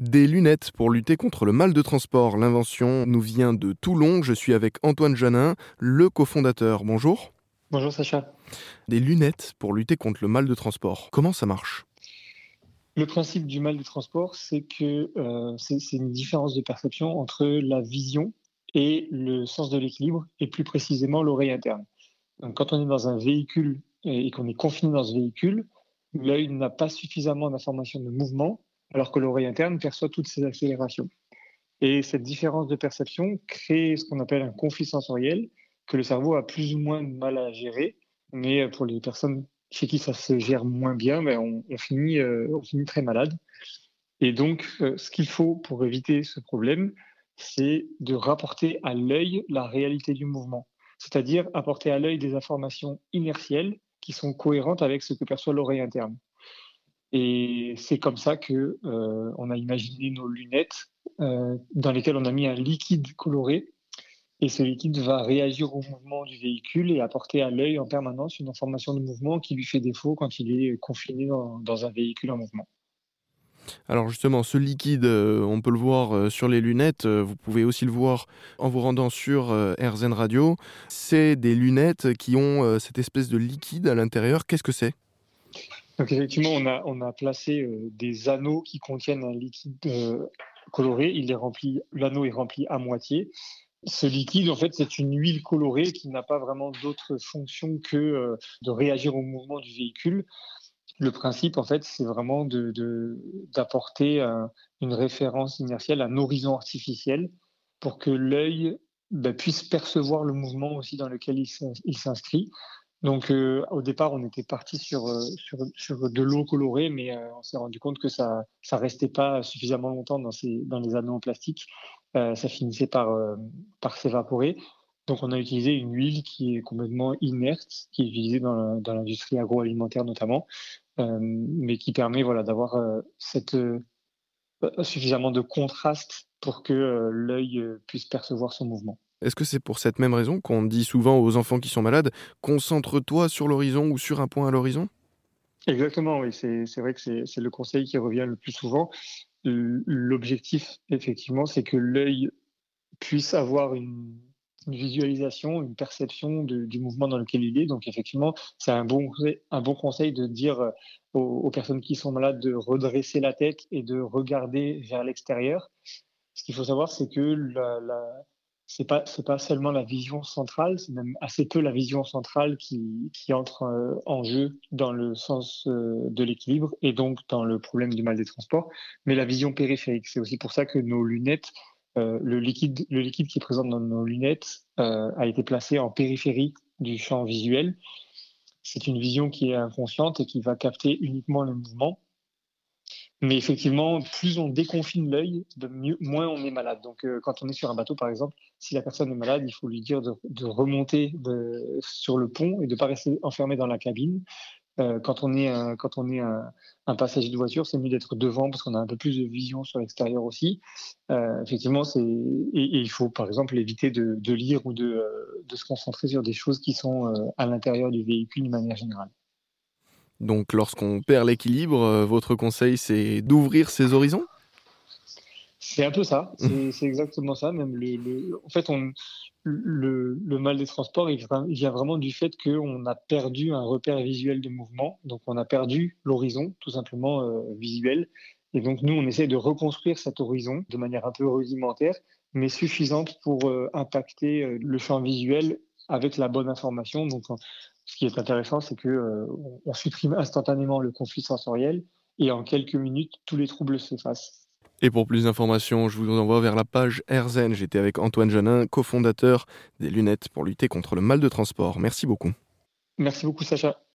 Des lunettes pour lutter contre le mal de transport. L'invention nous vient de Toulon. Je suis avec Antoine Janin, le cofondateur. Bonjour. Bonjour Sacha. Des lunettes pour lutter contre le mal de transport. Comment ça marche? Le principe du mal de transport, c'est que euh, c'est une différence de perception entre la vision et le sens de l'équilibre, et plus précisément l'oreille interne. Donc, quand on est dans un véhicule et qu'on est confiné dans ce véhicule, l'œil n'a pas suffisamment d'informations de mouvement alors que l'oreille interne perçoit toutes ces accélérations. Et cette différence de perception crée ce qu'on appelle un conflit sensoriel que le cerveau a plus ou moins de mal à gérer. Mais pour les personnes chez qui ça se gère moins bien, ben on, finit, euh, on finit très malade. Et donc, euh, ce qu'il faut pour éviter ce problème, c'est de rapporter à l'œil la réalité du mouvement, c'est-à-dire apporter à l'œil des informations inertielles qui sont cohérentes avec ce que perçoit l'oreille interne. Et c'est comme ça que euh, on a imaginé nos lunettes euh, dans lesquelles on a mis un liquide coloré. Et ce liquide va réagir au mouvement du véhicule et apporter à l'œil en permanence une information de mouvement qui lui fait défaut quand il est confiné dans, un véhicule en mouvement. Alors justement, ce liquide, euh, on peut le voir sur les lunettes, vous pouvez aussi le voir en vous rendant sur RZN Radio. C'est des lunettes qui ont cette espèce de liquide à l'intérieur. Qu'est-ce que c'est? Donc effectivement, on a, placé euh, des anneaux qui contiennent un liquide euh, coloré. L'anneau est rempli à moitié. Ce liquide, en fait, c'est une huile colorée qui n'a pas vraiment d'autre fonction que euh, de réagir au mouvement du véhicule. Le principe, en fait, c'est vraiment d'apporter une référence inertielle, un horizon artificiel pour que l'œil bah, puisse percevoir le mouvement aussi dans lequel il s'inscrit. Donc euh, au départ, on était parti sur, euh, sur, sur, de l'eau colorée, mais euh, on s'est rendu compte que ça ça restait pas suffisamment longtemps dans, ces, dans les anneaux en plastique. ça finissait par, par s'évaporer. Donc on a utilisé une huile qui est complètement inerte, qui est utilisée dans, l'industrie agroalimentaire notamment, mais qui permet voilà, d'avoir suffisamment de contraste pour que l'œil puisse percevoir son mouvement. Est-ce que c'est pour cette même raison qu'on dit souvent aux enfants qui sont malades, concentre-toi sur l'horizon ou sur un point à l'horizon Exactement, oui, c'est vrai que c'est le conseil qui revient le plus souvent. L'objectif, effectivement, c'est que l'œil puisse avoir une, visualisation, une perception du mouvement dans lequel il est. Donc, effectivement, c'est un bon, un bon conseil de dire euh, aux, personnes qui sont malades de redresser la tête et de regarder vers l'extérieur. Ce qu'il faut savoir, c'est que la, c'est pas c'est pas seulement la vision centrale, c'est même assez peu la vision centrale qui, qui entre euh, en jeu dans le sens euh, de l'équilibre et donc dans le problème du mal des transports, mais la vision périphérique. C'est aussi pour ça que nos lunettes, euh, le liquide le liquide qui est présent dans nos lunettes a été placé en périphérie du champ visuel. C'est une vision qui est inconsciente et qui va capter uniquement le mouvement mais effectivement, plus on déconfine l'œil, moins on est malade. Donc, euh, quand on est sur un bateau, par exemple, si la personne est malade, il faut lui dire de, remonter sur le pont et de ne pas rester enfermé dans la cabine. Euh, quand on est, est un, passager de voiture, c'est mieux d'être devant parce qu'on a un peu plus de vision sur l'extérieur aussi. Euh, effectivement, et, il faut par exemple éviter de, lire ou de, de, se concentrer sur des choses qui sont à l'intérieur du véhicule de manière générale. Donc lorsqu'on perd l'équilibre, euh, votre conseil c'est d'ouvrir ses horizons? C'est un peu ça, c'est exactement ça. Même le, en fait, on, le, mal des transports, il vient vraiment du fait qu'on a perdu un repère visuel de mouvement. Donc on a perdu l'horizon, tout simplement euh, visuel. Et donc nous, on essaie de reconstruire cet horizon de manière un peu rudimentaire, mais suffisante pour euh, impacter le champ visuel avec la bonne information. Donc ce qui est intéressant, c'est que euh, on supprime instantanément le conflit sensoriel et en quelques minutes, tous les troubles s'effacent. Et pour plus d'informations, je vous envoie vers la page RZN. J'étais avec Antoine Janin, cofondateur des lunettes pour lutter contre le mal de transport. Merci beaucoup. Merci beaucoup, Sacha.